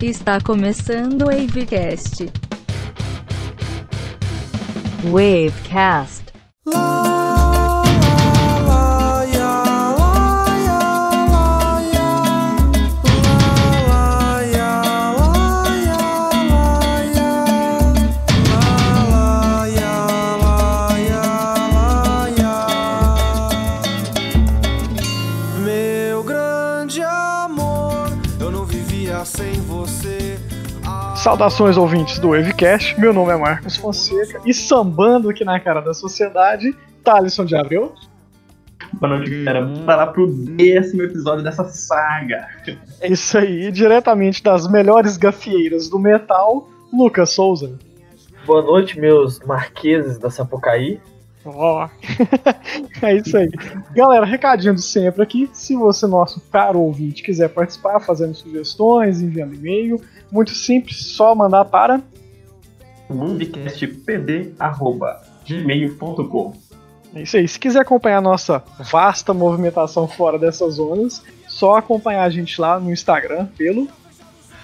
Está começando o Wavecast. Wavecast. Saudações ouvintes do Wavecast, meu nome é Marcos Fonseca e sambando aqui na cara da sociedade, Thalisson de Abreu. Boa noite, galera. Vamos lá pro décimo episódio dessa saga. É isso aí, diretamente das melhores gafieiras do metal, Lucas Souza. Boa noite, meus marqueses da Sapucaí. Ó, é isso aí. Galera, recadinho de sempre aqui. Se você, nosso caro ouvinte, quiser participar, fazendo sugestões, enviando e-mail, muito simples, só mandar para wundicastpd.gmail.com É isso aí. Se quiser acompanhar a nossa vasta movimentação fora dessas zonas, só acompanhar a gente lá no Instagram pelo.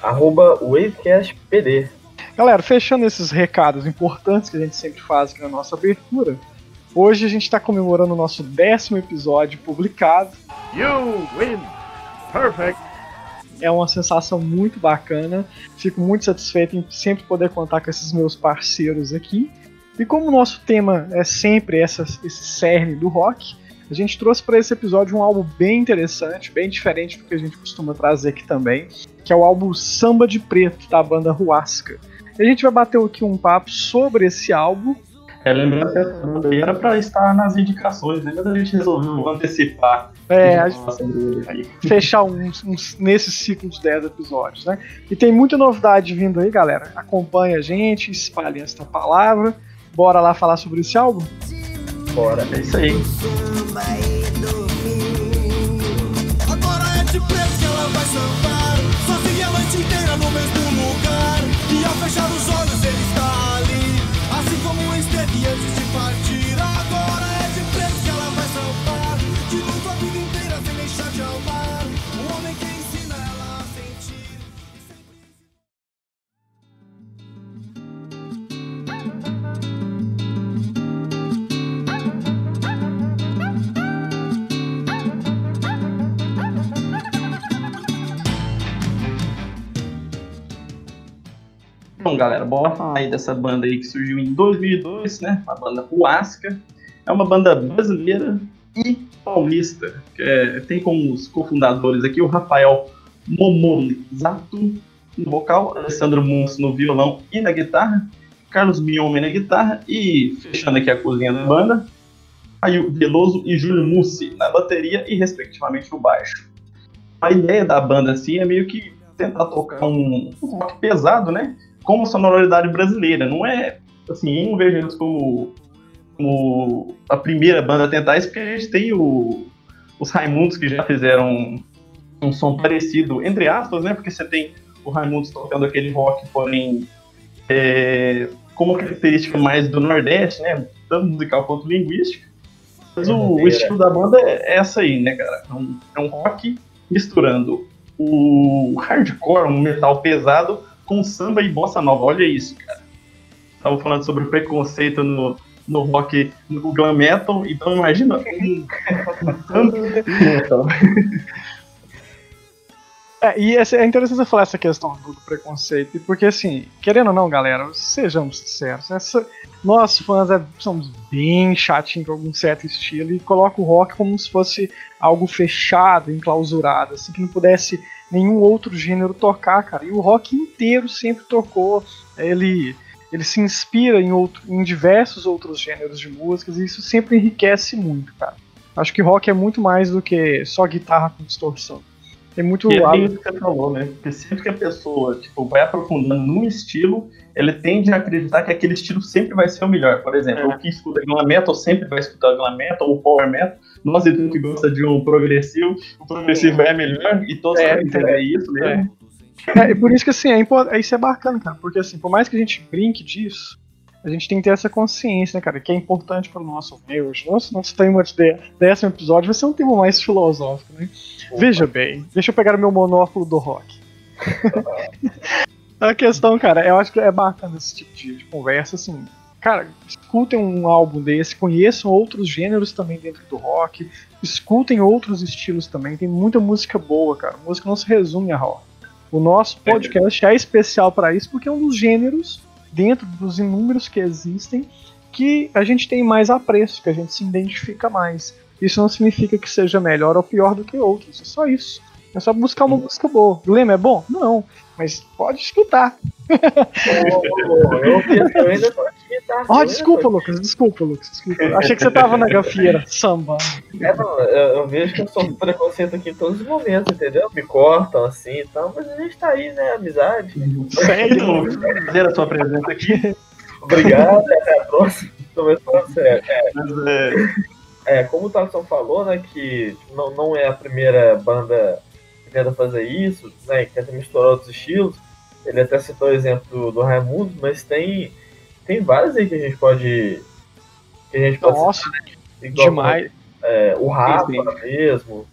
Arroba WavecastPD. Galera, fechando esses recados importantes que a gente sempre faz aqui na nossa abertura, hoje a gente está comemorando o nosso décimo episódio publicado. You win. Perfect. É uma sensação muito bacana. Fico muito satisfeito em sempre poder contar com esses meus parceiros aqui. E como o nosso tema é sempre essa, esse cerne do rock, a gente trouxe para esse episódio um álbum bem interessante, bem diferente do que a gente costuma trazer aqui também, que é o álbum Samba de Preto, da banda Ruasca. E a gente vai bater aqui um papo sobre esse álbum. É, lembrando que essa banda aí era pra estar nas indicações, né? Mas a gente resolveu antecipar. É, a e aí. fechar uns, uns nesses ciclos de 10 episódios, né? E tem muita novidade vindo aí, galera. Acompanhe a gente, espalhe esta palavra. Bora lá falar sobre esse álbum? Bora. É isso aí. Agora é de preto que ela vai sambar. Sozinha a noite inteira no mesmo lugar. E ao fechar os olhos esteve antes de partir. Bom, galera, bora falar aí dessa banda aí que surgiu em 2002, né? A banda Huasca. É uma banda brasileira e paulista. que é- tem como os cofundadores aqui o Rafael Momozato no vocal, Alessandro Munso no violão e na guitarra, Carlos Miome na guitarra e, fechando aqui a cozinha da banda, Caio Veloso e Júlio Mussi na bateria e, respectivamente, no baixo. A ideia da banda, assim, é meio que tentar tocar um, um rock pesado, né? Com a sonoridade brasileira. Não é, assim, eu não vejo eles como, como a primeira banda a tentar isso, porque a gente tem o, os Raimundos que já fizeram um, som parecido, entre aspas, né? Porque você tem o Raimundos tocando aquele rock, porém, é, com uma característica mais do Nordeste, né? Tanto musical quanto linguística. Mas o, o estilo da banda é essa aí, né, cara? É um, é um rock misturando o hardcore, um metal pesado, com samba e bossa nova. Olha isso, cara. Tava falando sobre o preconceito no, no rock, no glam metal, então imagina. É, e essa- é interessante você falar essa questão do preconceito, porque assim, querendo ou não, galera, sejamos sinceros, essa- nós fãs é- somos bem chatinhos com algum certo estilo e coloca o rock como se fosse algo fechado, enclausurado, assim, que não pudesse nenhum outro gênero tocar, cara. E o rock inteiro sempre tocou, ele, ele se inspira em, outro, em diversos outros gêneros de músicas e isso sempre enriquece muito, cara. Acho que rock é muito mais do que só guitarra com distorção. Tem muito E é algo- isso que você falou, né? Porque sempre que a pessoa tipo, vai aprofundando num estilo, ele tende a acreditar que aquele estilo sempre vai ser o melhor. Por exemplo, É. o que escuta glam metal sempre vai escutar glam metal ou power metal. Nós e tu que gosta de um progressivo, o progressivo é melhor e todos É, que é isso mesmo. É, e por isso que assim, é, impo- é, isso é bacana, cara. Porque assim, por mais que a gente brinque disso, a gente tem que ter essa consciência, né, cara? Que é importante para o nosso meio. Hoje, nosso, nosso tema de dé- décimo episódio vai ser um tema mais filosófico, né? Veja bem, deixa eu pegar o meu monóculo do rock. A questão, cara, eu acho que é bacana esse tipo de, de conversa, assim. Cara, escutem um álbum desse, conheçam outros gêneros também dentro do rock, escutem outros estilos também, tem muita música boa, cara. música não se resume a rock. O nosso podcast é especial para isso porque é um dos gêneros, dentro dos inúmeros que existem, que a gente tem mais apreço, que a gente se identifica mais. Isso não significa que seja melhor ou pior do que outros, é só isso. É só buscar uma música boa. O Lema é bom? Não, mas pode escutar. Ô, eu, eu ainda tô aqui, tá? Ó, Eu desculpa, Lucas, desculpa, Lucas, desculpa. Achei que você tava na gafieira, samba. É, não, eu, eu vejo que eu sofro preconceito aqui em todos os momentos, entendeu? Me cortam assim e tal, mas a gente tá aí, né? Amizade. Sério? Prazer a sua presença aqui. Obrigado, até a próxima. Tô mais falando sério. É, Mas, é, É, como o Thaleson falou, né, que não, não é a primeira banda que tenta fazer isso, né, que tenta misturar outros estilos. Ele até citou o exemplo do, do Raimundo, mas tem, tem vários aí que a gente pode. Que a gente pode Nossa, citar, igual, demais. é, o Rafa mesmo.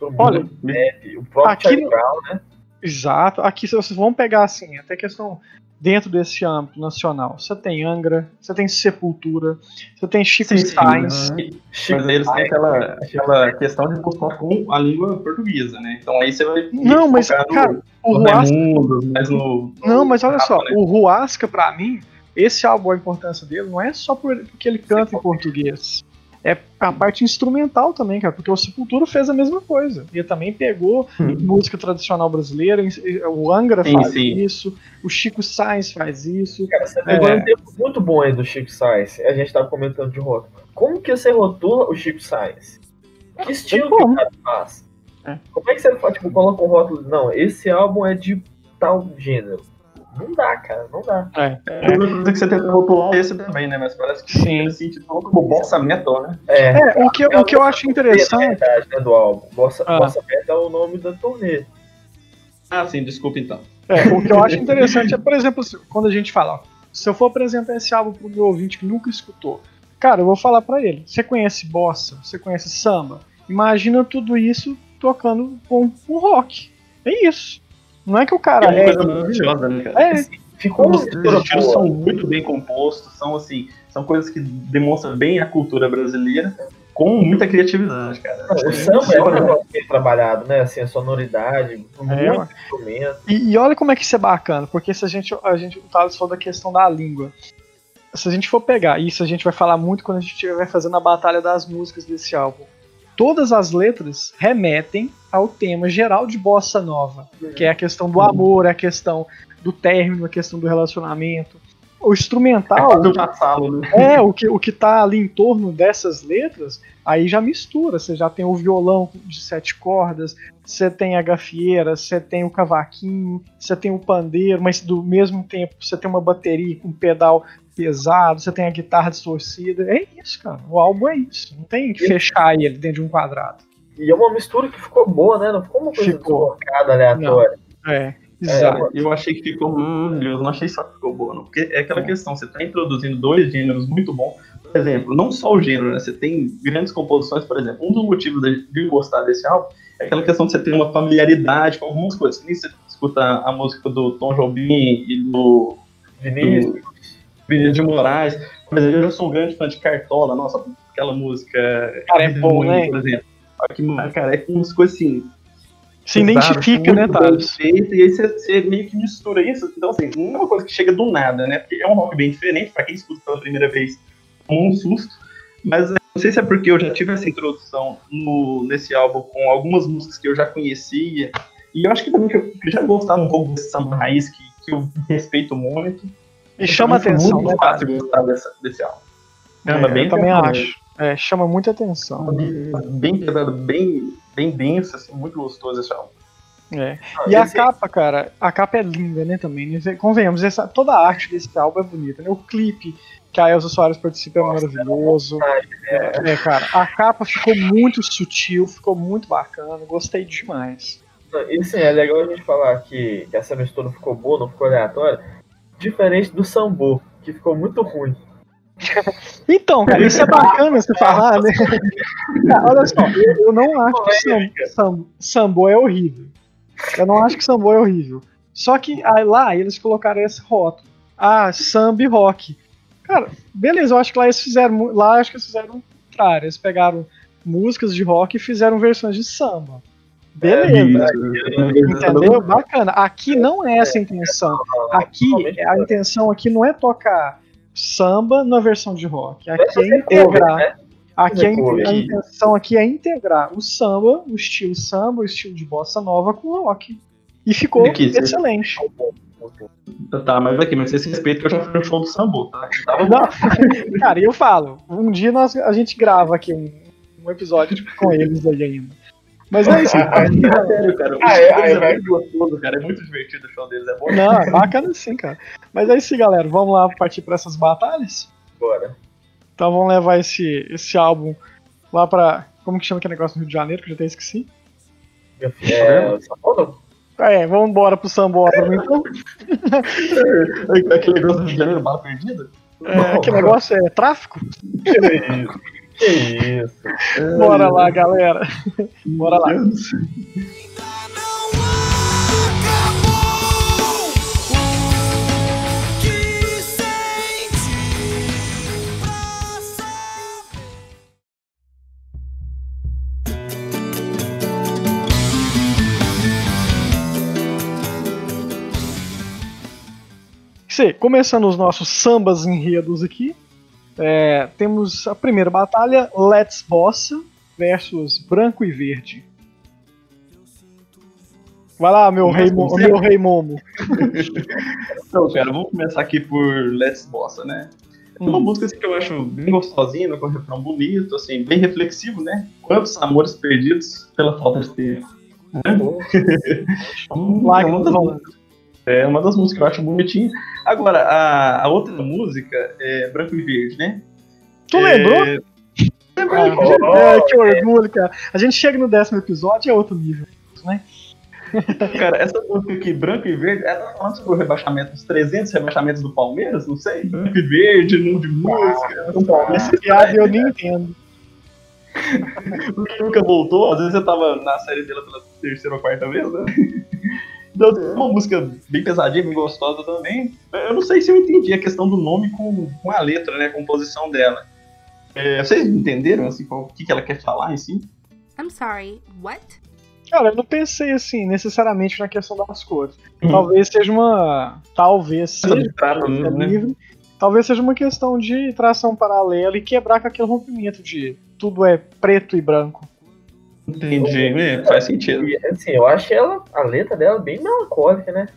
o Olha, Rap, o próprio aqui Brown, né? Exato. Aqui se vocês vão pegar assim, até questão dentro desse âmbito nacional. Você tem Angra, você tem Sepultura, você tem Chico Sim, Sainz. Mas aí eles têm aquela, aquela questão de buscar com a língua portuguesa, né? Então aí você vai. Não, mas, focar no- cara, o Ruasca. Mas no. Não, mas olha só, né? o Ruasca, pra mim, esse álbum, a importância dele não é só por- porque ele canta em português. É a parte instrumental também, cara, porque o Sepultura fez a mesma coisa. Ele também pegou música tradicional brasileira, o Angra Sim, faz sim. isso, o Chico Sainz faz isso. Cara, você pegou É. um tempo muito bom aí do Chico Sainz. A gente tava comentando de rock. Como que você rotula o Chico Sainz? Que estilo que o cara faz? É. Como é que você faz? Tipo, coloca um rótulo. Não, esse álbum é de tal gênero. Não dá, cara, não dá. É, É que você tenta rotular esse também, né? Mas parece que Sim. assim, tipo, como bossa metal, né? É, É, o que, o que eu acho interessante. verdade, né, do álbum. Bossa, Ah. Bossa Beta é o nome da turnê. Ah, sim, desculpa então. É, o que eu acho interessante é, por exemplo, quando a gente fala, ó, se eu for apresentar esse álbum pro meu ouvinte que nunca escutou, cara, eu vou falar pra ele: você conhece bossa, você conhece samba? Imagina tudo isso tocando com um rock. É isso. Não é que o cara É uma é. coisa maravilhosa, né, cara? É, Ficou Os estilos boa. são muito bem compostos, são assim, são coisas que demonstram bem a cultura brasileira com muita criatividade, cara. O samba é um negócio bem trabalhado, né? Assim, a sonoridade, muito É, instrumento. E, e olha como é que isso é bacana, porque se a gente, a gente o Thales falou da questão da língua. Se a gente for pegar, isso a gente vai falar muito quando a gente estiver fazendo a batalha das músicas desse álbum. Todas as letras remetem ao tema geral de bossa nova, que é a questão do amor, a questão do término, a questão do relacionamento. O instrumental, do passado, né? é, o que, o que tá ali em torno dessas letras, aí já mistura. Você já tem o violão de sete cordas, você tem a gafieira, você tem o cavaquinho, você tem o pandeiro, mas do mesmo tempo você tem uma bateria com pedal pesado, você tem a guitarra distorcida. É isso, cara. O álbum é isso. Não tem que fechar ele dentro de um quadrado. E é uma mistura que ficou boa, né? Não ficou uma coisa Ficou. deslocada, aleatória. É, exato. Eu achei que ficou maravilhoso, não achei só que ficou boa, não. Porque é aquela questão, você tá introduzindo dois gêneros muito bons. Por exemplo, não só o gênero, né? Você tem grandes composições, por exemplo. Um dos motivos de de eu gostar desse álbum é aquela questão de você ter uma familiaridade com algumas coisas. Que você escuta a música do Tom Jobim e do Vinícius. do Vinícius de Moraes. Por exemplo, eu sou um grande fã de Cartola, nossa, aquela música. Cara, é bom, né? Por exemplo. Cara, é com umas coisas assim. Se identifica, né, bem Thales? feito, E aí você, você meio que mistura isso. Então, assim, não é uma coisa que chega do nada, né? Porque é um rock bem diferente, pra quem escuta pela primeira vez, tomou um susto. Mas é, não sei se é porque eu já tive essa introdução no, nesse álbum com algumas músicas que eu já conhecia. E eu acho que também que eu, já gostava um pouco desse samba raiz, que, que eu respeito muito. E chama Então, foi atenção, muito né, fácil gostar dessa, desse álbum. É, bem eu também acho. É, chama muita atenção. Bem pesado, bem, bem denso, assim, muito gostoso esse álbum. É. E a capa, cara, a capa é linda, né, também. né? Convenhamos, essa, toda a arte desse álbum é bonita, né? O clipe que a Elza Soares participa é Nossa, maravilhoso. É, cara, a capa ficou muito sutil, ficou muito bacana, gostei demais. E sim, é legal a gente falar que, que essa mistura ficou boa, não ficou aleatória. Diferente do Sambo, que ficou muito ruim. Então, cara, isso é bacana você falar, né? Cara, olha só, eu, eu não acho que sam, sam, Sambo é horrível. Eu não acho que samba é horrível. Só que aí, lá eles colocaram esse rótulo. Ah, samba e rock. Cara, beleza, eu acho que lá eles fizeram. Lá acho que eles fizeram o contrário. Eles pegaram músicas de rock e fizeram versões de samba. Beleza. Entendeu? Bacana. Aqui não é essa a intenção. Aqui, a intenção aqui não é tocar samba na versão de rock. Aqui é integrar. né? Aqui a, in- cover. a intenção aqui é integrar o samba, o estilo samba, o estilo de bossa nova com o rock. E ficou excelente. Tá, mas aqui, mas vocês respeitam que eu já fui no show do Sambo, tá? Não, cara, eu falo, um dia nós, a gente grava aqui um, um episódio com eles aí ainda. Mas é isso. Sério, cara. Ah, é, deles é, é, vai. muito gostoso, cara. É muito divertido o show deles, é bom. Não, é bacana sim, cara. Mas é isso galera. Vamos lá partir para essas batalhas? Bora. Então vamos levar esse, esse álbum lá pra. Como que chama aquele negócio no Rio de Janeiro, que eu já até esqueci? É? É, vamos embora pro Sambódromo então. Aquele negócio de janeiro, bala perdida? É, que negócio é tráfico? Que isso? Isso? Bora lá, galera. Bora lá. Começando os nossos sambas enredos aqui. É, temos a primeira batalha, Let's Bossa versus Branco e Verde. Vai lá, meu, rei, Mo- meu rei Momo. Então, cara, vamos começar aqui por Let's Bossa, né? É uma Hum. música assim, que eu acho bem gostosinha, com um refrão bonito, assim, bem reflexivo, né? Quantos amores perdidos pela falta de tempo. Né? Hum, Lá é, uma das, é uma das músicas que eu acho bonitinha. Agora, a, a outra música é Branco e Verde, né? Tu É, lembrou? E Verde. É, que orgulho, cara. A gente chega no décimo episódio, é outro nível, né? Cara, essa música aqui, Branco e Verde, ela tá falando sobre o rebaixamento, os 300 rebaixamentos do Palmeiras, não sei. Branco e Verde, nome de música. um Palmeiras. Esse piada eu nem entendo. Porque nunca voltou, às vezes eu tava na série dela pela terceira ou quarta vez, né? Uma música bem pesadinha, bem gostosa também. Eu não sei se eu entendi a questão do nome com, com a letra, né? A composição dela. É, vocês entenderam, assim, qual- o que, que ela quer falar em si? I'm sorry, what? Cara, eu não pensei assim, necessariamente na questão das cores. Hum. Talvez seja uma. Talvez seja. trata, né? livre. Talvez seja uma questão de tração paralela e quebrar com aquele rompimento de tudo é preto e branco. Entendi, é, faz sentido. E, assim, eu acho ela, a letra dela bem melancólica, né?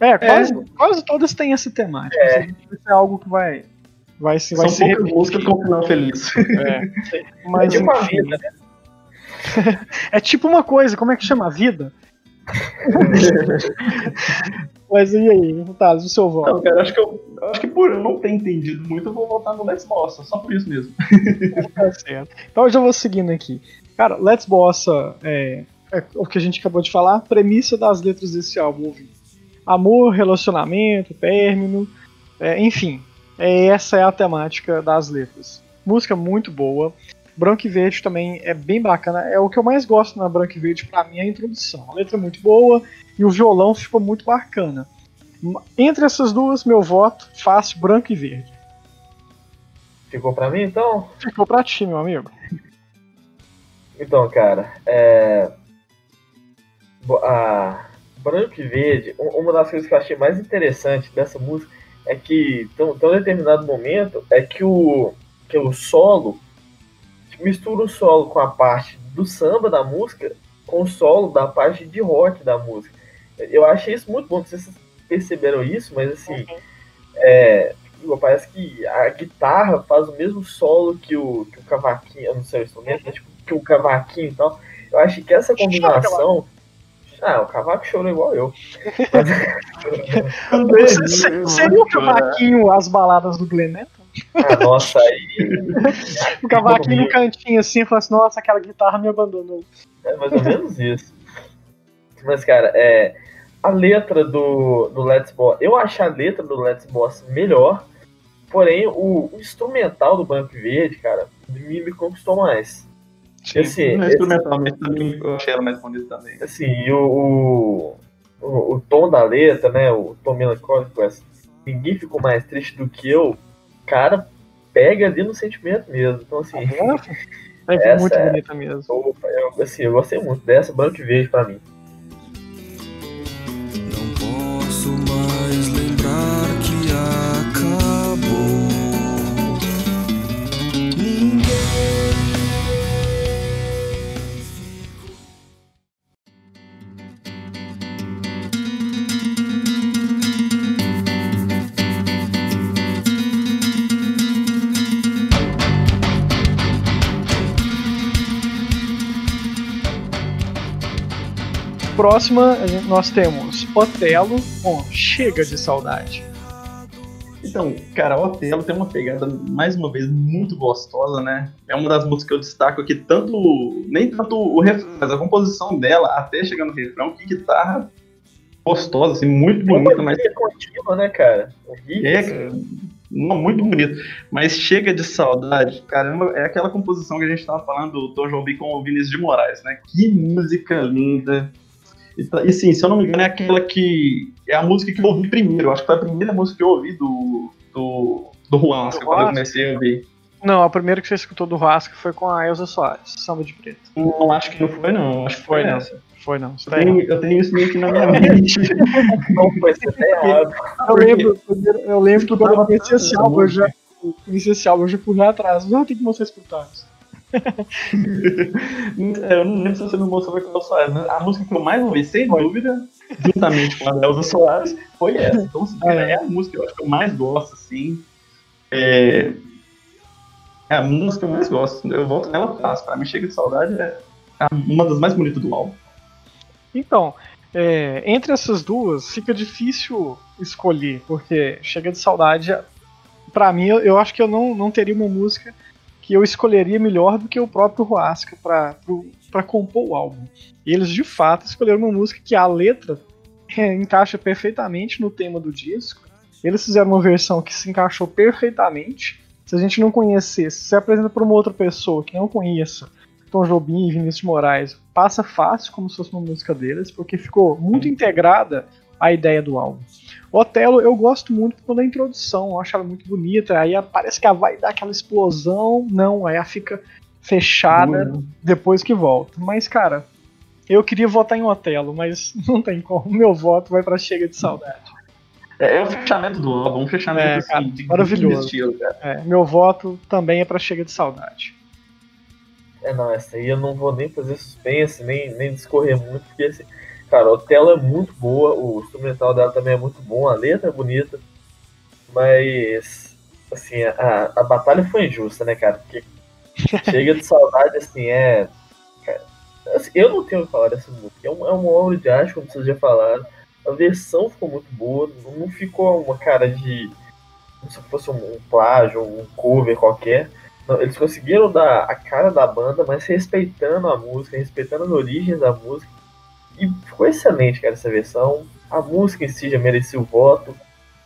É, quase, quase todas têm essa temática. É. Isso é algo que vai. Vai se, vai São se poucas músicas com final feliz. Mas, é tipo a enfim. vida, né? É tipo uma coisa, como é que chama? A vida? Mas e aí, Thales, o seu voto? Então, cara, acho que eu acho que por eu não ter entendido muito, eu vou voltar no Let's Bossa, só por isso mesmo. Tá certo. Então eu já vou seguindo aqui. Cara, Let's Bossa é, é o que a gente acabou de falar, premissa das letras desse álbum. Amor, relacionamento, término, é, enfim. É, essa é a temática das letras. Música muito boa. Branco e Verde também é bem bacana. É o que eu mais gosto na Branco e Verde, pra mim, é a introdução. A letra é muito boa e o violão ficou muito bacana. Entre essas duas, meu voto, fácil, Branco e Verde. Ficou pra mim, então? Ficou pra ti, meu amigo. Então, cara, é. A Branco e Verde, um- uma das coisas que eu achei mais interessante dessa música é que, tão, tão determinado momento, é que o, que o solo mistura o solo com a parte do samba da música com o solo da parte de rock da música. Eu achei isso muito bom, não sei se vocês perceberam isso, mas assim, é, parece que a guitarra faz o mesmo solo que o, que o cavaquinho, eu não sei o instrumento, mas tipo, que o cavaquinho e tal. Eu acho que essa combinação. Ah, o cavaco chorou igual eu. Se- Seria o cavaquinho as baladas do Glenn Neto? Ah, nossa, aí O cavaquinho no cantinho assim, fala assim, nossa, aquela guitarra me abandonou. é mais ou menos isso. Mas, cara, é, a letra do, do Let's Boss, eu acho a letra do Let's Boss melhor, porém o, o instrumental do Branco e Verde, cara, me, me conquistou mais. E, assim, No esse- instrumentalmente também eu achei ela mais bonita também. assim, e o, o, o, o tom da letra, né? O tom melancólico, essa, ninguém ficou mais triste do que eu. Cara, pega ali no sentimento mesmo. Então, assim, vendo? É Essa muito é- bonita mesmo. eu, eu- assim, eu gostei muito dessa, branco e verde pra mim. Próxima, nós temos Otelo com Chega de Saudade. Então, cara, o Otelo tem uma pegada, mais uma vez, muito gostosa, né? É uma das músicas que eu destaco aqui, tanto. Nem tanto o refrão, mas a composição dela, até chegar no refrão, que guitarra gostosa, assim, muito bonita, mas. É contínua, né, cara? Horrível. É, assim. cara, não, muito bonito. Mas chega de saudade, caramba, é aquela composição que a gente tava falando do Tom Jobim com o Vinícius de Moraes, né? Que música linda. E, tá- e sim, se eu não me engano, é aquela que. É a música que eu ouvi primeiro. Acho que foi a primeira música que eu ouvi do. do. do Juan, Do quando eu comecei a ouvir. Não, a primeira que você escutou do Rasca foi com a Elza Soares, Samba de Preto. Não acho que não foi, não. Acho que foi, Foi, não. essa. Foi não, você Eu tá tenho, eu tenho isso meio que na minha mente. Não foi, você tá errado. Eu lembro, eu lembro que quando eu tanto esse álbum, eu já conheci esse álbum, eu já fui lá atrás. Não, tem que mostrar isso pro Thales. É, eu não lembro se você me mostrou com a Elza Soares, né? A música que eu mais ouvi, sem dúvida, juntamente com a Elza Soares, foi essa. Então, assim, é. é a música que eu acho que eu mais gosto, assim. É, é a música que eu mais gosto. Eu volto nela fácil. Pra mim, Chega de Saudade é uma das mais bonitas do álbum. Então, é, entre essas duas, fica difícil escolher, porque Chega de Saudade, pra mim, eu, eu acho que eu não, não teria uma música que eu escolheria melhor do que o próprio pro- pra compor o álbum. E eles, de fato, escolheram uma música que a letra é, encaixa perfeitamente no tema do disco. Eles fizeram uma versão que se encaixou perfeitamente. Se a gente não conhecesse, se apresenta para uma outra pessoa que não conheça Tom Jobim e Vinícius Moraes, passa fácil como se fosse uma música deles, porque ficou muito integrada à ideia do álbum. Otelo eu gosto muito pela introdução, eu acho ela muito bonita, aí parece que ela vai dar aquela explosão, não, aí ela fica fechada depois que volta. Mas, cara, eu queria votar em Otelo, mas não tem como, meu voto vai pra Chega de Saudade. É, é o fechamento do álbum, um fechamento É, assim, cara, de maravilhoso. de estilo, cara. É, meu voto também é pra Chega de Saudade. É, não, essa aí eu não vou nem fazer suspense, nem, nem discorrer muito, porque assim, cara, o tela é muito boa, o instrumental dela também é muito bom, a letra é bonita, mas assim, a, a batalha foi injusta, né, cara? Porque chega de saudade, assim, é. cara, assim, eu não tenho o que falar dessa música. É um, é uma obra de arte, como vocês já falaram. A versão ficou muito boa, não ficou uma cara de. se fosse um, um plágio, um cover qualquer. Não, eles conseguiram dar a cara da banda, mas respeitando a música, respeitando as origens da música. E ficou excelente, cara, essa versão. A música em si já merecia o voto,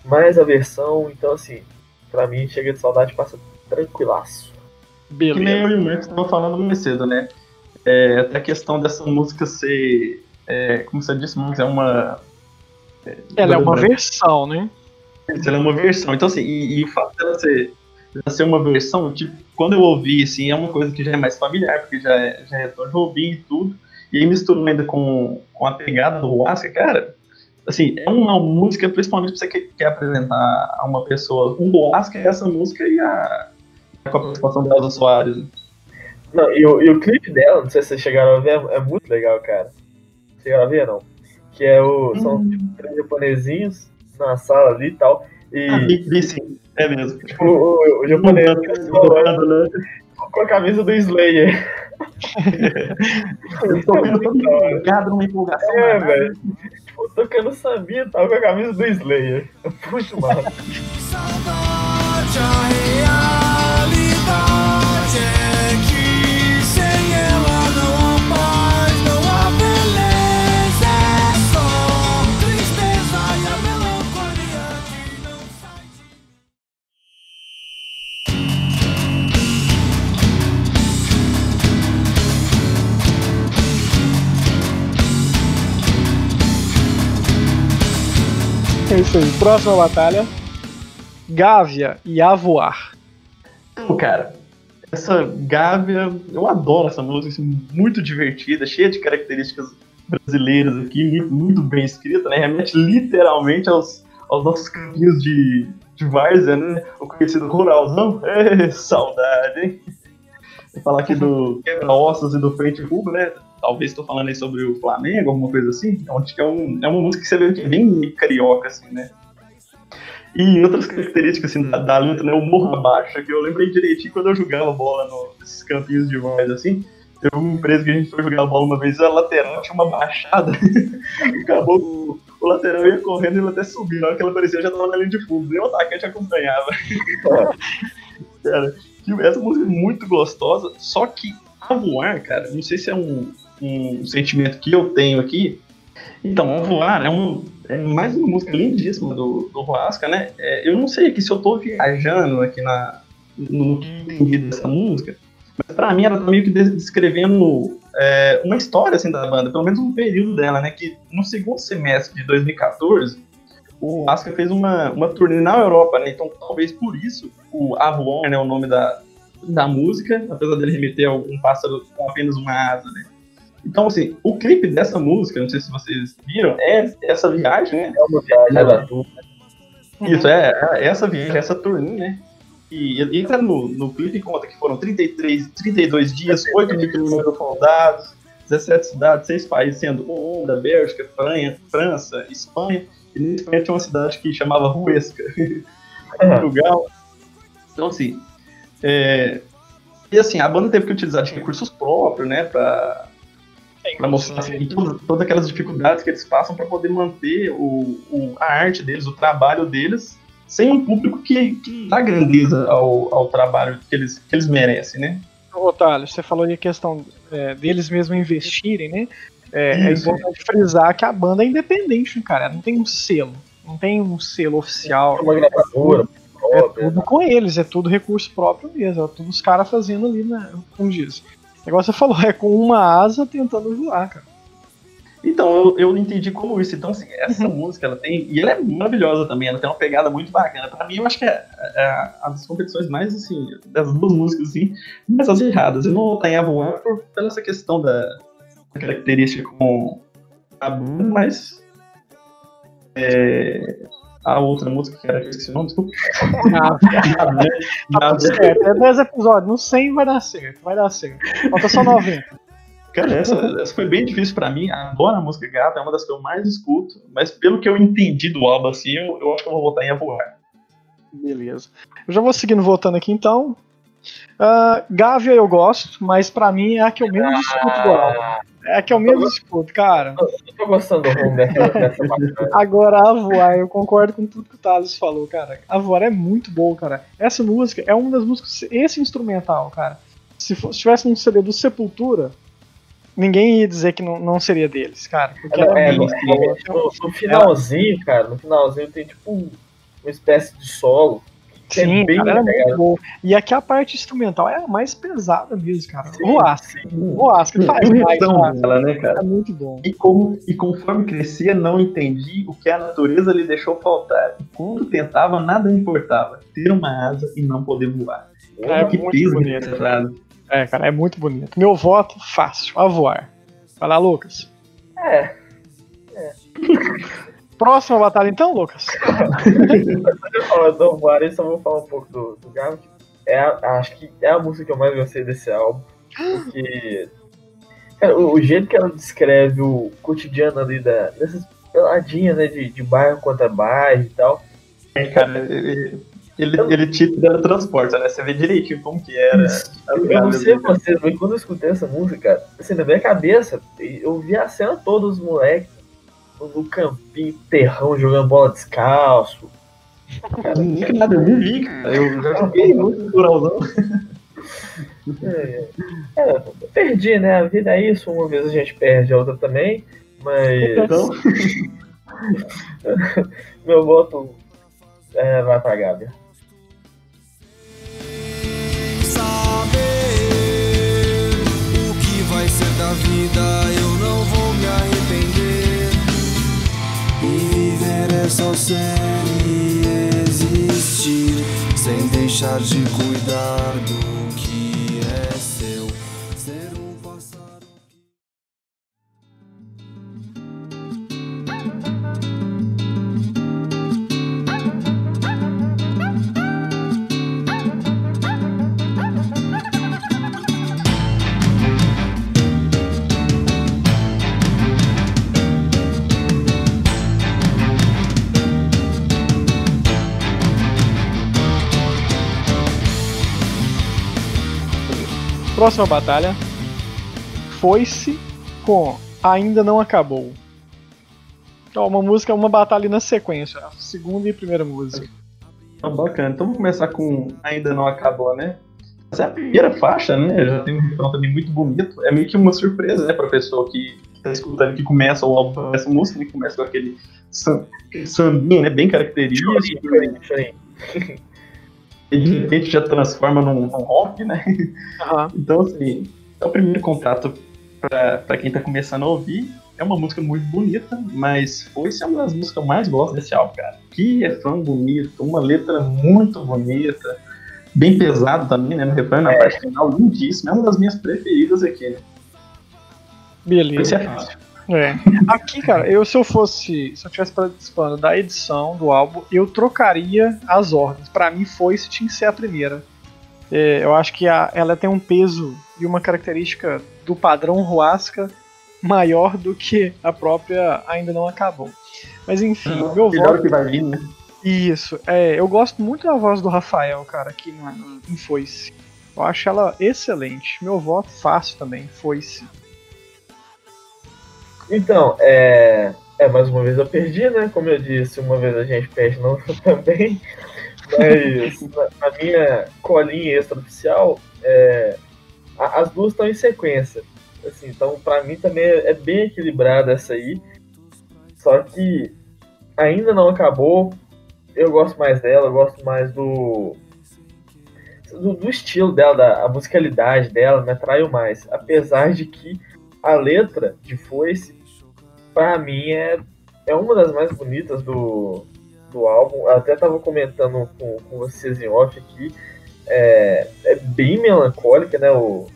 mas a versão, então assim, pra mim, chega de saudade passa tranquilaço. Que nem Beleza. eu e o Marcos estavam falando mais cedo, né? É, até a questão dessa música ser. é, como você disse, é uma. Ela é uma versão, né? Ela é uma versão. Então, assim, e, e o fato dela ser, dela ser uma versão, tipo, quando eu ouvi, assim, é uma coisa que já é mais familiar, porque já é, já é Tom Jobim e tudo. E aí misturando ainda com, com a pegada do Huasca, cara, assim, é uma música, principalmente pra você que quer apresentar a uma pessoa um Huasca, é essa música e a, a participação da Elza Soares. né? Não, e o, e o clipe dela, não sei se vocês chegaram a ver, é muito legal, cara. Chegaram a ver, não? Que é o. São tipo, três japonesinhos na sala ali e tal. E Ah, vi, vi sim, é mesmo. o, o, o japonês Tocando, né? Com a camisa do Slayer. Tocando todo empolgado numa empolgação. É, velho. Tipo, tocando sambinha e tal com a camisa do Slayer. Muito massa. É isso aí. Próxima batalha. Gávea e Avoar. Cara, essa Gávea, eu adoro essa música, assim, muito divertida, cheia de características brasileiras aqui, muito, bem escrita, né? Remete literalmente aos, aos nossos caminhos de, de Várzea, né? O conhecido ruralzão. É, saudade, hein? Vou falar aqui do Quebra-Ossos e do Frente Rubro, né? Talvez estou falando aí sobre o Flamengo, alguma coisa assim. É, um- é, um, é uma música que você vê que é bem carioca, assim, né? E outras características assim, da, da letra, né? O morro abaixo, que eu lembrei direitinho quando eu jogava bola nesses campinhos de Várzea, assim. Teve uma empresa que a gente foi jogar bola uma vez, a lateral tinha uma baixada. Acabou o, o lateral ia correndo e ele até subiu. Na hora que ela apareceu, já tava na linha de fundo. Nem o atacante acompanhava. cara, essa música é muito gostosa. Só que a voar, cara, não sei se é um, um sentimento que eu tenho aqui. Então, a voar é, um, é mais uma música lindíssima do, do Roasca, né? É, eu não sei aqui se eu tô viajando aqui na, no que entendi dessa música. Mas pra mim ela tá meio que des- descrevendo é, uma história assim da banda, pelo menos um período dela, né? Que no segundo semestre de 2014 o Asca fez uma, uma turnê na Europa, né? Então talvez por isso o Avon, né, o nome da, da música, apesar dele remeter a um pássaro com apenas uma asa, né? Então, assim, o clipe dessa música, não sei se vocês viram, é essa viagem, né? É uma viagem da turma. Isso, é, é essa viagem, essa turnê, né? E, e entra no, no clipe e conta que foram 33, 32 dias, 8 mil quilômetros rodados, 17 cidades, 6 países, sendo Holanda, Bélgica, Franha, França, Espanha. E na Espanha tinha uma cidade que chamava Ruesca, Portugal. Então, assim, é, e assim, a banda teve que utilizar de recursos próprios, né, pra, pra mostrar assim, todas, todas aquelas dificuldades que eles passam para poder manter o, o- a arte deles, o trabalho deles, sem um público que, que dá grandeza ao, ao trabalho que eles, que eles merecem, né? Thales, você falou de questão é, deles mesmos investirem, né? É, é importante frisar que a banda é independente, cara. Não tem um selo. Não tem um selo oficial. Uma gravadora É tudo com eles, é tudo recurso próprio mesmo. É tudo os caras fazendo ali, né? Como diz. O negócio você falou, é com uma asa tentando voar, cara. Então, eu, eu entendi como isso. Então, assim, essa música, ela tem. E ela é maravilhosa também, ela tem uma pegada muito bacana. Pra mim, eu acho que é, é das competições mais, assim, das duas músicas, assim, mais acirradas. Eu não em Avoar por, pela essa questão da, da característica com a banda, mas. É, a outra música que era. eu Esqueci o nome, desculpa. Ah, tá tudo certo. É 10 episódios, no 100 vai dar certo, vai dar certo. Falta só 90. Cara, essa, essa foi bem difícil pra mim. Adoro a música Gata, é uma das que eu mais escuto. Mas pelo que eu entendi do álbum, assim, eu, eu acho que eu vou votar em Avoar. Beleza. Eu já vou seguindo votando aqui então. Ah, Gávea eu gosto, mas pra mim é a que eu menos escuto do álbum. É que eu menos escuto, cara. Eu tô gostando do rumo dessa, dessa. Agora a Voar, eu concordo com tudo que o Thales falou, cara. A Voar é muito boa, cara. Essa música é uma das músicas. Esse instrumental, cara. Se, for, se tivesse um CD do Sepultura, ninguém ia dizer que não, não seria deles, cara. Porque ela É, é no, no- no finalzinho, cara, no finalzinho tem tipo um- uma espécie de solo. É Sim, cara, é muito boa. E aqui a parte instrumental é a mais pesada mesmo, cara. Sim, o Asca. O Asca faz mais, cara. dela, né, cara? É muito bom. E, como, e conforme crescia, não entendi o que a natureza lhe deixou faltar. E quando tentava, nada importava. Ter uma asa e não poder voar. É que muito peso bonito. frase. É, cara, é muito bonito. Meu voto, fácil, a voar. Vai lá, Lucas. É, Próxima batalha então, Lucas? eu do Voar, só vou falar um pouco do, do. É a- acho que é a música que eu mais gostei desse álbum. Porque. Cara, o, o jeito que ela descreve o cotidiano ali da, dessas peladinhas, né? De, de bairro contra bairro e tal. É, cara, ele, ele, ele te teletransporta, né? Você vê direitinho como que era. Eu não sei vocês, mas quando eu escutei essa música, cara, assim, na minha cabeça, eu vi a cena toda, os moleques no, no campinho, terrão, jogando bola descalço. Nunca nada, eu não vi, cara. Eu já joguei muito naturalzão. É, é, eu perdi, né? A vida é isso, uma vez a gente perde, a outra também, mas Então, meu voto é, vai pra Gabi. saber o que vai ser da vida, eu não vou me arrepender. É só ser e existir, sem deixar de cuidar do Próxima batalha. Foi-se com Ainda Não Acabou. Então, uma música, uma batalha na sequência. A segunda e primeira música. Ah, bacana. Então vamos começar com Ainda Não Acabou, né? Essa é a primeira faixa, né? Já tem um refrão também muito bonito. É meio que uma surpresa, né, pra pessoa que tá escutando, que começa o álbum com essa música, né? Começa com aquele, sam, aquele sambinha, né? Bem característico. Chorinho, chorinho. E de repente já transforma num, num rock, né? Aham. Então, assim, é o primeiro contato pra, pra quem tá começando a ouvir. É uma música muito bonita, mas foi é uma das músicas que eu mais gosto desse álbum, cara. Que refrão bonito, uma letra muito bonita, bem pesado também, né? No refrão, na É. parte final, lindíssima. É uma das minhas preferidas aqui, né? Beleza. Esse é. Aqui, cara, eu se eu fosse. Se eu tivesse participando da edição do álbum, eu trocaria as ordens. Pra mim, foi se tinha que ser a primeira. É, eu acho que a- ela tem um peso e uma característica do padrão Ruasca maior do que a própria Ainda Não Acabou. Mas enfim, meu Melhor voto. que vai vir, né? Isso, é, eu gosto muito da voz do Rafael, cara, aqui no, em Foice. Eu acho ela excelente. Meu voto fácil também, Foice. Então, é, é, mais uma vez eu perdi, né? Como eu disse, uma vez a gente perde não também. Mas na, na minha colinha extraoficial, é, as duas estão em sequência. Assim, então, pra mim também é, é bem equilibrada essa aí. Só que ainda não acabou. Eu gosto mais dela, eu gosto mais do. Do, do estilo dela, da a musicalidade dela, me atraiu mais. Apesar de que a letra de Foice, pra mim, é, é uma das mais bonitas do, do álbum. Eu até tava comentando com, com vocês em off aqui. É, é bem melancólica, né? O,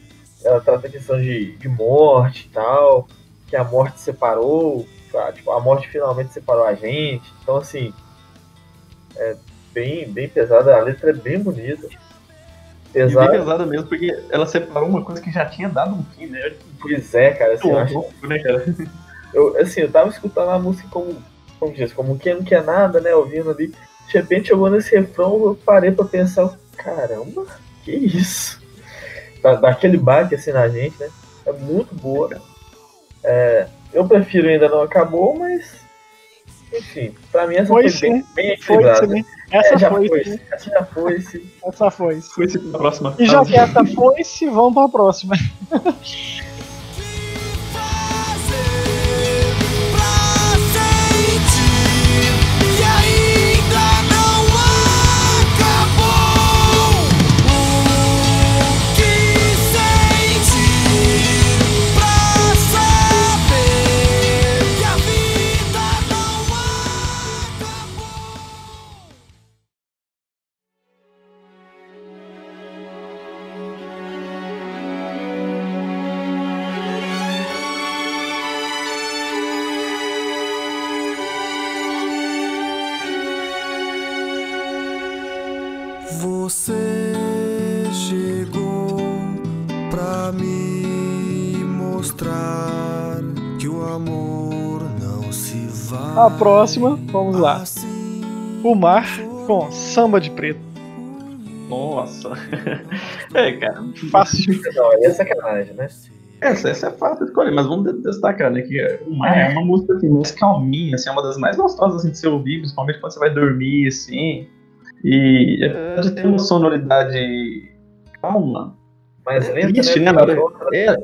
ela trata a questão de, de morte e tal, que a morte separou, tá? tipo, a morte finalmente separou a gente. Então, assim, é bem, bem pesada. A letra é bem bonita. E bem Pesada, mesmo, porque ela separou uma coisa que já tinha dado um fim, né? pois é, cara. Assim, eu acho louco, né, cara? eu, assim, eu tava escutando a música como, como diz, como quem não quer nada, né? Ouvindo ali. De repente chegou nesse refrão, eu parei pra pensar, caramba, que isso? Dá, dá aquele baque assim na gente, né? É muito boa. É, eu prefiro ainda não acabou, mas. Enfim, pra mim essa Foi foi, sim. bem, bem Foi equilibrada. né? Essa É, já foi, foi, sim. essa já foi, sim. essa foi. Foi esse pra próxima E já que essa foi, se vamos pra próxima. A próxima, vamos lá. O Mar com Samba de Preto. Nossa. é, cara. Fácil. Não, aí é sacanagem, né? Essa, essa é fácil de escolher, mas vamos de- destacar, né? Que o Mar é uma música assim, mais calminha, assim, é uma das mais gostosas assim, de se ouvir, principalmente quando você vai dormir, assim. E apesar de ter uma sonoridade calma, Mas É lenta, triste, né? né, Nara? é,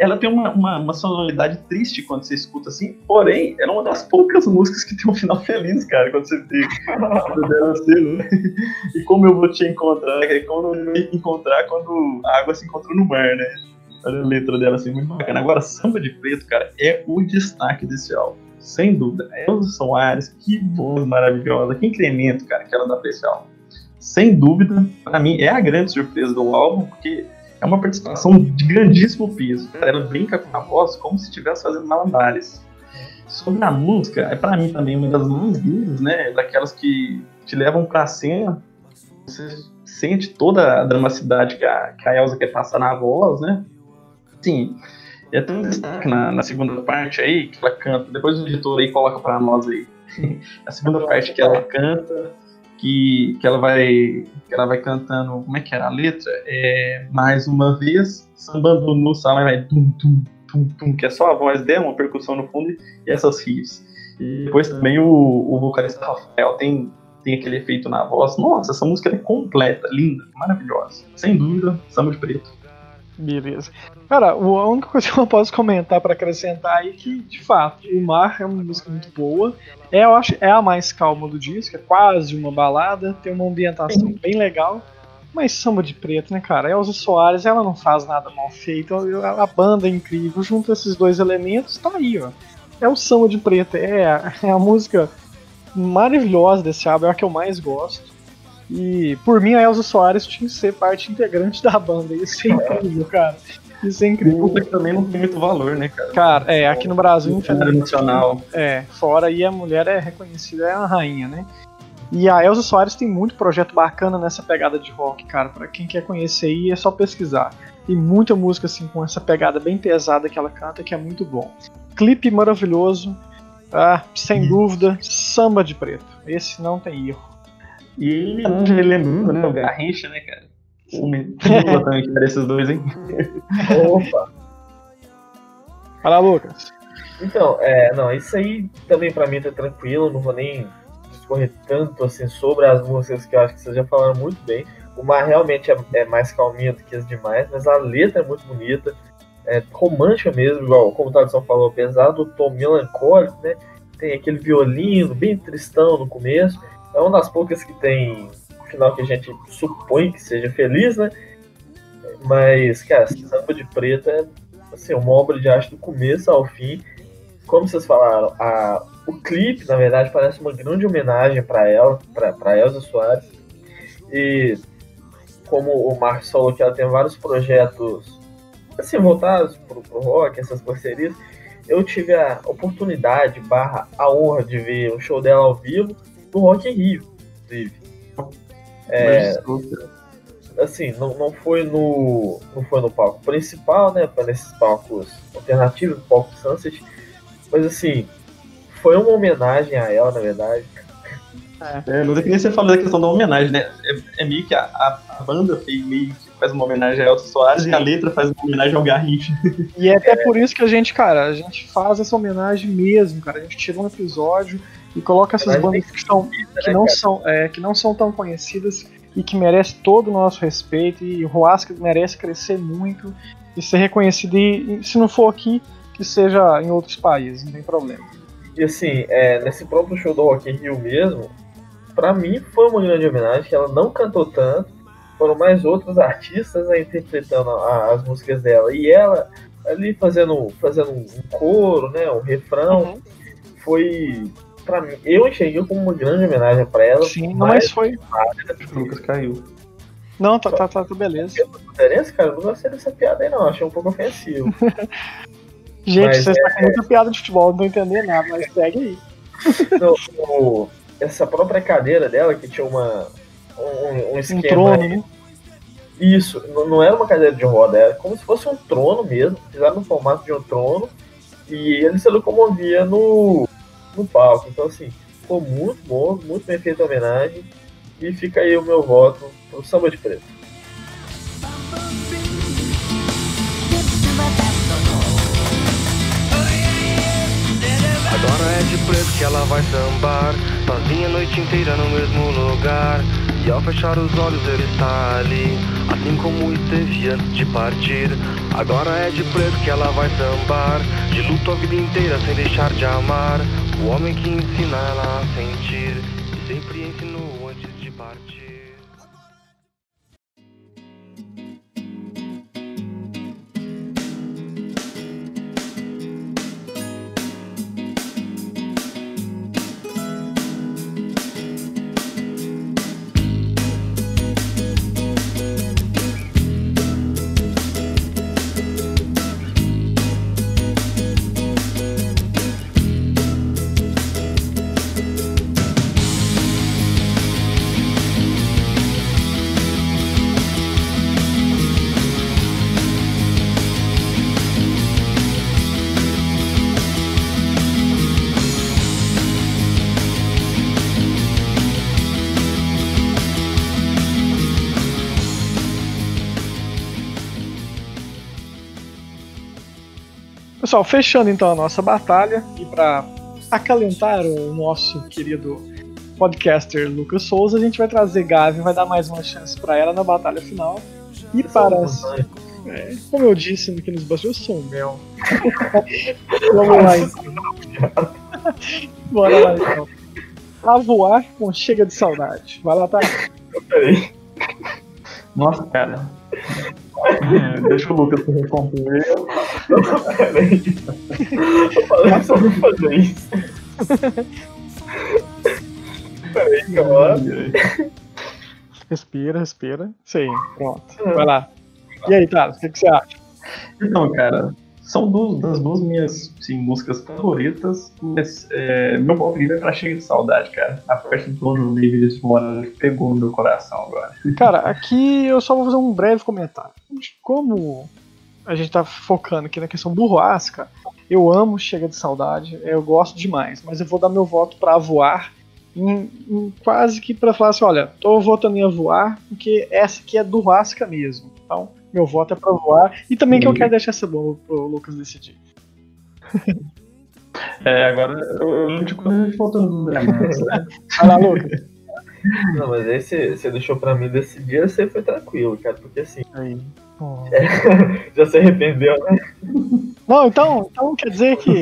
ela tem uma, uma, uma sonoridade triste quando você escuta assim, porém, ela é uma das poucas músicas que tem um final feliz, cara, quando você tem. assim? E como eu vou te encontrar, é como eu te encontrar quando a água se encontrou no mar, né? Olha a letra dela assim, muito bacana. Agora, Samba de Preto, cara, é o destaque desse álbum. sem dúvida. Elza Soares, que voz maravilhosa, que incremento, cara, que ela dá pra esse álbum. Sem dúvida, pra mim, é a grande surpresa do álbum, porque é uma participação de grandíssimo peso. Ela brinca com a voz como se estivesse fazendo malabares. Sobre a música, é pra mim também uma das mais lindas, né? Daquelas que te levam pra cena. Você sente toda a dramaticidade que a, que a Elsa quer passar na voz, né? Sim. E até um destaque na, na segunda parte aí, que ela canta. Depois o editor aí coloca pra nós aí. a segunda parte que ela canta, que, que ela vai ela vai cantando, como é que era a letra? É, mais uma vez, sambando no salão, vai tum, tum, tum, tum, que é só a voz dela, uma percussão no fundo e essas riffs. E depois também o, o vocalista Rafael tem, tem aquele efeito na voz. Nossa, essa música é completa, linda, maravilhosa. Sem dúvida, samba de preto. Beleza. Cara, a única coisa que eu posso comentar para acrescentar aí é que, de fato, o Mar é uma música muito boa. É, eu acho, é a mais calma do disco, é quase uma balada, tem uma ambientação bem legal. Mas samba de preto, né, cara? Elza Soares, ela não faz nada mal feito. A banda é incrível. Junto esses dois elementos, tá aí, ó. É o samba de preto. É, é a música maravilhosa desse álbum, é a que eu mais gosto. E por mim a Elza Soares tinha que ser parte integrante da banda. Isso é incrível, cara. Isso é incrível. Puta que também não tem muito valor, né, cara? Cara, é, aqui no Brasil, infelizmente. Nacional. É, fora aí a mulher é reconhecida, é uma rainha, né? E a Elza Soares tem muito projeto bacana nessa pegada de rock, cara. Para quem quer conhecer aí, é só pesquisar. Tem muita música assim com essa pegada bem pesada que ela canta, que é muito bom. Clipe maravilhoso. Ah, sem dúvida, samba de preto. Esse não tem erro. E lembrando, né, o Garrincha, né, cara? O também que esses dois, hein? Opa! Fala, Lucas. Então, é, não, isso aí também pra mim tá tranquilo, não vou nem discorrer tanto assim sobre as músicas que eu acho que vocês já falaram muito bem. O mar realmente é, é mais calminho do que as demais, mas a letra é muito bonita, é romântica mesmo, igual como o Thaleson falou, apesar do tom melancólico, né? Tem aquele violino bem tristão no começo, é uma das poucas que tem o final que a gente supõe que seja feliz, né? Mas, cara, Samba de Preta é assim, uma obra de arte do começo ao fim. Como vocês falaram, a, o clipe, na verdade, parece uma grande homenagem para ela, para Elza Soares. E como o Marcos falou que ela tem vários projetos assim, voltados para o rock, essas parcerias, eu tive a oportunidade, barra, a honra de ver o show dela ao vivo no Rock in Rio, inclusive. É, assim, não, não foi no não foi no palco principal, né, para nesses palcos alternativos, palco Sunset, mas assim, foi uma homenagem a ela, na verdade. É, é que nem você falou da questão da homenagem, né? É, é meio que a, a, banda fez meio que faz uma homenagem a Elton Soares Sim. e a letra faz uma homenagem ao Garrincha. E é até é. por isso que a gente, cara, a gente faz essa homenagem mesmo, cara. A gente tira um episódio e coloca essas bandas que, são, que, né, não são, é, que não são tão conhecidas e que merece todo o nosso respeito. E o Roasca merece crescer muito e ser reconhecido. E, e, se não for aqui, que seja em outros países, não tem problema. E assim, é, nesse próprio show do Rock in Rio mesmo, para mim foi uma grande homenagem, que ela não cantou tanto, foram mais outros artistas né, interpretando a, as músicas dela. E ela ali fazendo, fazendo um coro, né, um refrão, uhum. foi pra mim, eu enxerguei como uma grande homenagem pra ela. Sim, mas, mas foi. O Lucas caiu. Não, tá, tá, tá, tá beleza. Diferença, cara, eu não gostei dessa piada aí, não. Achei um pouco ofensivo. Gente, mas, vocês é... estão com muita piada de futebol, não tô entendendo nada, mas segue aí. No, essa própria cadeira dela, que tinha uma, um, um esquema. Um trono, né? Isso, não, não era uma cadeira de roda, era como se fosse um trono mesmo. Fizeram no formato de um trono. E ele se locomovia no, no palco. Então, assim, ficou muito bom, muito bem feita a homenagem. E fica aí o meu voto pro Samba de Preto. Agora é de preto que ela vai sambar Sozinha a noite inteira no mesmo lugar E ao fechar os olhos ele está ali Assim como esteve antes de partir Agora é de preto que ela vai sambar De luto a vida inteira sem deixar de amar o homem que ensina a sentir sempre ensinou antes de partir. Pessoal, fechando então a nossa batalha e para acalentar o nosso querido podcaster Lucas Souza, a gente vai trazer Gavi, vai dar mais uma chance para ela na batalha final. E para é, como eu disse aqui nos bastidores, eu sou um mel. Vamos lá então. Bora lá então. A voar com chega de saudade. Vai lá, tá? Peraí. Nossa, cara. É, deixa o Lucas se recompor. Peraí. Eu falei só não fazer isso. Peraí, calma. Respira, respira. Aí, pronto. Vai lá. E aí, Thales, o que, que você acha? Então, cara, são duas, das duas minhas sim, músicas favoritas, mas é, meu favorito é pra Chega de Saudade, cara. A parte do Tom David Moura pegou no meu coração agora. Cara, aqui eu só vou fazer um breve comentário. Como a gente tá focando aqui na questão do Roasca, eu amo Chega de Saudade, eu gosto demais, mas eu vou dar meu voto pra voar. Em, em quase que pra falar assim: olha, tô votando em voar porque essa aqui é do Roasca mesmo. Então, meu voto é pra voar. E também que eu quero deixar essa bomba pro Lucas decidir. É, agora eu, não te conheço faltando né? Vai lá, Lucas. Não, mas aí você, você deixou pra mim decidir, você foi tranquilo, cara, porque assim, Aí. Ó. já se arrependeu, né? Não, então, então quer dizer que.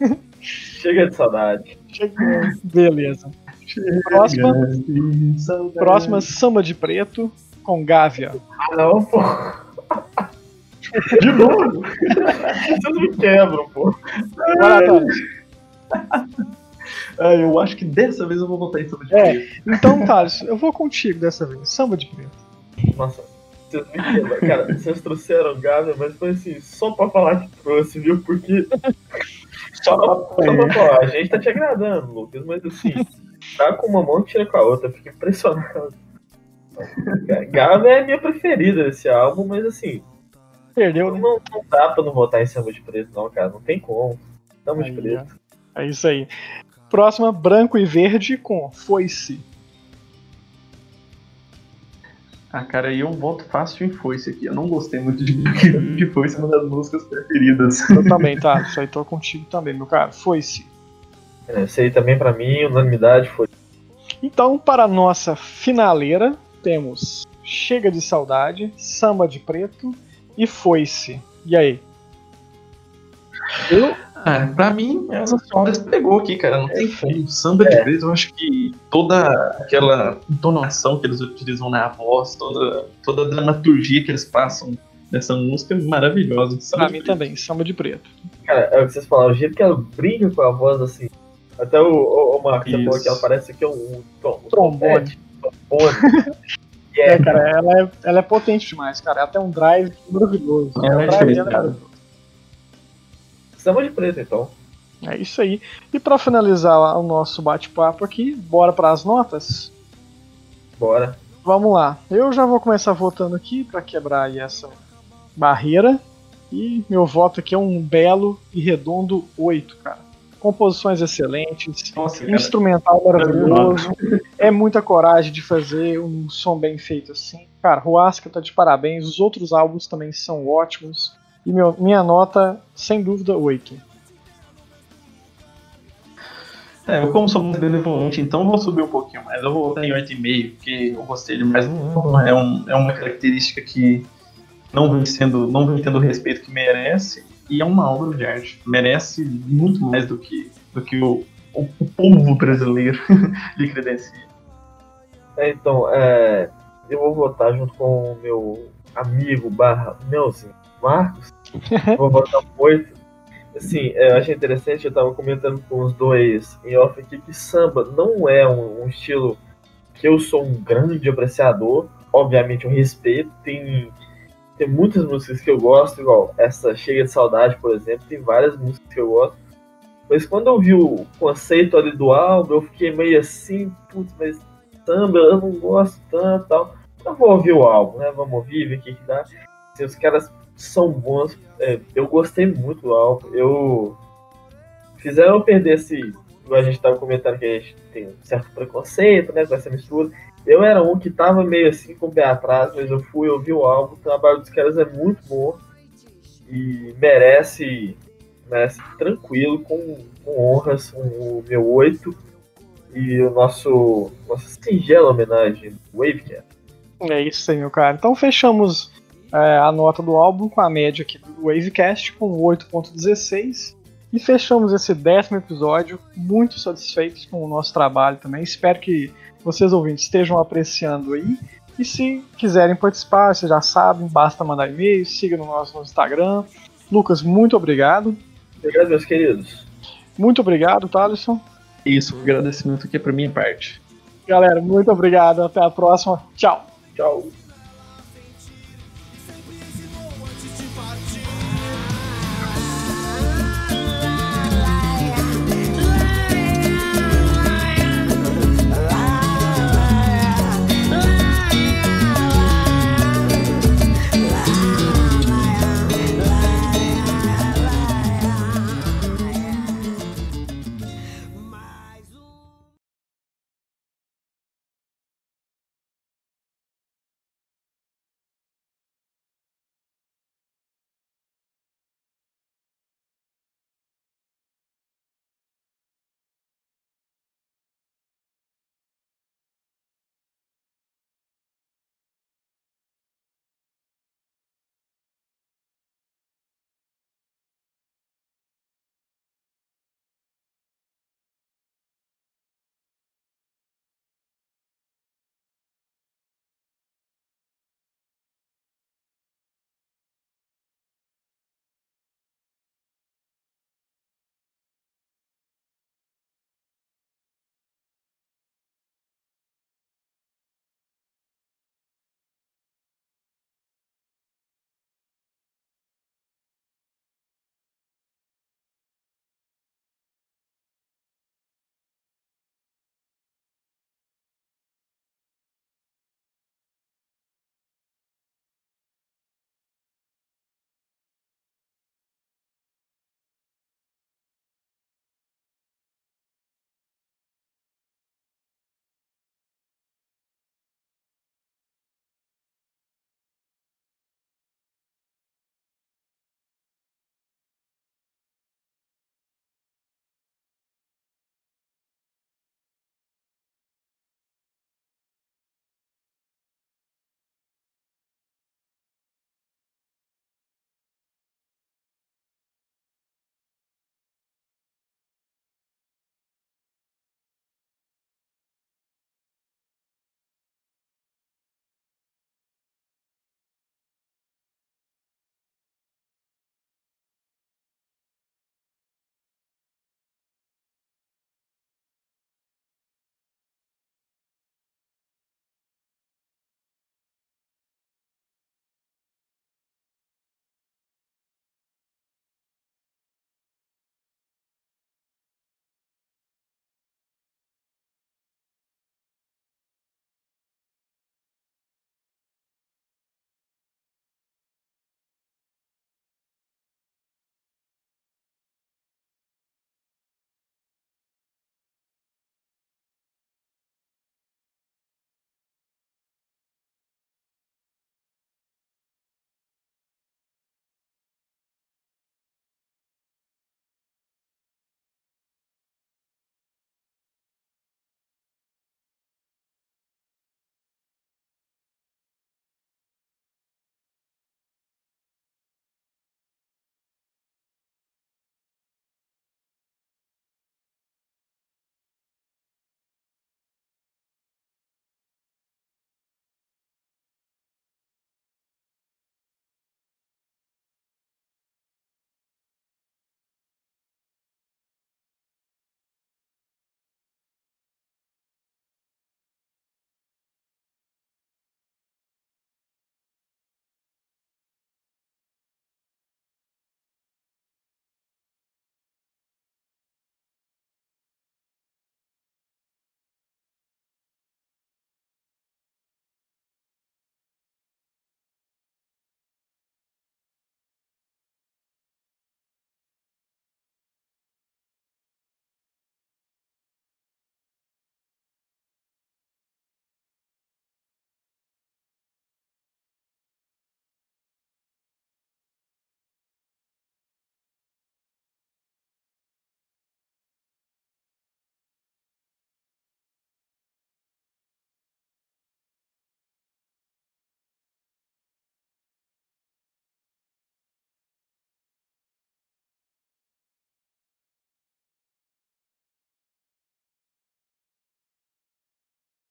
Chega de saudade. Chega- Beleza. Próxima, próxima samba de preto com Gávea. Ah, não, pô. De novo? Vocês me quebram, pô. Thales. Ah, eu acho que dessa vez eu vou votar em cima de É. preto. Então, Thales, eu vou contigo dessa vez. Samba de preto. Nossa, vocês me quebram. Cara, vocês trouxeram Gávea, mas foi assim, só pra falar que trouxe, viu? Porque. Só pra, só pra falar, a gente tá te agradando, Lucas, mas assim, tá com uma mão e tira com a outra, eu fico impressionado. Gávea é a minha preferida desse álbum, mas assim, Perdeu, né? não, não dá pra não votar em samba de preto, não, cara. Não tem como. Samba de preto. ó. É isso aí. Próxima, branco e verde com Foice. Ah, cara, aí eu voto fácil em Foice aqui. Eu não gostei muito de, de Foice, é uma das músicas preferidas. Eu também, tá? Isso aí tô contigo também, meu cara. Foice. É, Esse aí também, pra mim, unanimidade foi. Então, para a nossa finaleira, temos Chega de Saudade, Samba de Preto e Foice. E aí? Eu, ah, pra mim, essa sondas pegou aqui, cara. Não tem como. Samba de preto, eu acho que toda aquela entonação que eles utilizam na voz, toda, toda a dramaturgia que eles passam nessa música é maravilhosa. Samba Pra mim Preto. também, Samba de Preto. Cara, é o que vocês falaram, o jeito que ela brinca com a voz, assim. Até o, o, o Marcos falou que ela parece que é um, um, um Trombone. trombone. E É, é, cara, ela é, ela é potente demais, cara. Ela tem um drive maravilhoso. Ela é o drive é. Samba de preto, então. É isso aí. E pra finalizar o nosso bate-papo aqui, bora para as notas? Bora. Vamos lá. Eu já vou começar votando aqui para quebrar essa barreira. E meu voto aqui é um belo e redondo 8, cara. Composições excelentes, Nossa, cara. instrumental maravilhoso. É muita coragem de fazer um som bem feito assim. Cara, Ruasca tá de parabéns. Os outros álbuns também são ótimos. E meu- minha nota, sem dúvida, 8. É, eu como sou muito benevolente, então eu vou subir um pouquinho mais. Eu vou em 8,5, porque eu gostei demais. É, um, é uma característica que não vem, sendo, não vem tendo o respeito que merece, e é uma obra de arte. Merece muito mais do que, do que o, o, o povo brasileiro lhe credencia. É, então, é, eu vou votar junto com o meu amigo barra Melzinho Marcos. Vou votar um 8. Assim, é, eu achei interessante, eu tava comentando com os dois em off aqui que samba não é um, um estilo que eu sou um grande apreciador. Obviamente eu respeito, tem, tem muitas músicas que eu gosto, igual essa Chega de Saudade, por exemplo, tem várias músicas que eu gosto. Mas quando eu vi o conceito ali do álbum, eu fiquei meio assim, putz, mas samba eu não gosto tanto tal. Eu vou ouvir o álbum, né? Vamos ouvir, ver o que, que dá. Assim, os caras são bons. é, eu gostei muito do álbum. Eu fizeram perder esse. A gente tava comentando que a gente tem um certo preconceito, né? Com essa mistura. Eu era um que tava meio assim com o pé atrás, mas eu fui ouvir o álbum. O trabalho dos caras é muito bom e merece merece tranquilo, com, com honras, o meu 8 e o nosso nossa singela homenagem, Wavecast. É isso aí, meu cara. Então fechamos é, a nota do álbum com a média aqui do Wavecast com 8.16 e fechamos esse décimo episódio muito satisfeitos com o nosso trabalho também. Espero que vocês ouvintes estejam apreciando aí. E se quiserem participar, vocês já sabem, basta mandar e-mail, siga no nosso no Instagram. Lucas, muito obrigado. Obrigado, meus queridos. Muito obrigado, Thaleson. Isso, o agradecimento aqui é pra minha parte. Galera, muito obrigado. Até a próxima. Tchau. Tchau.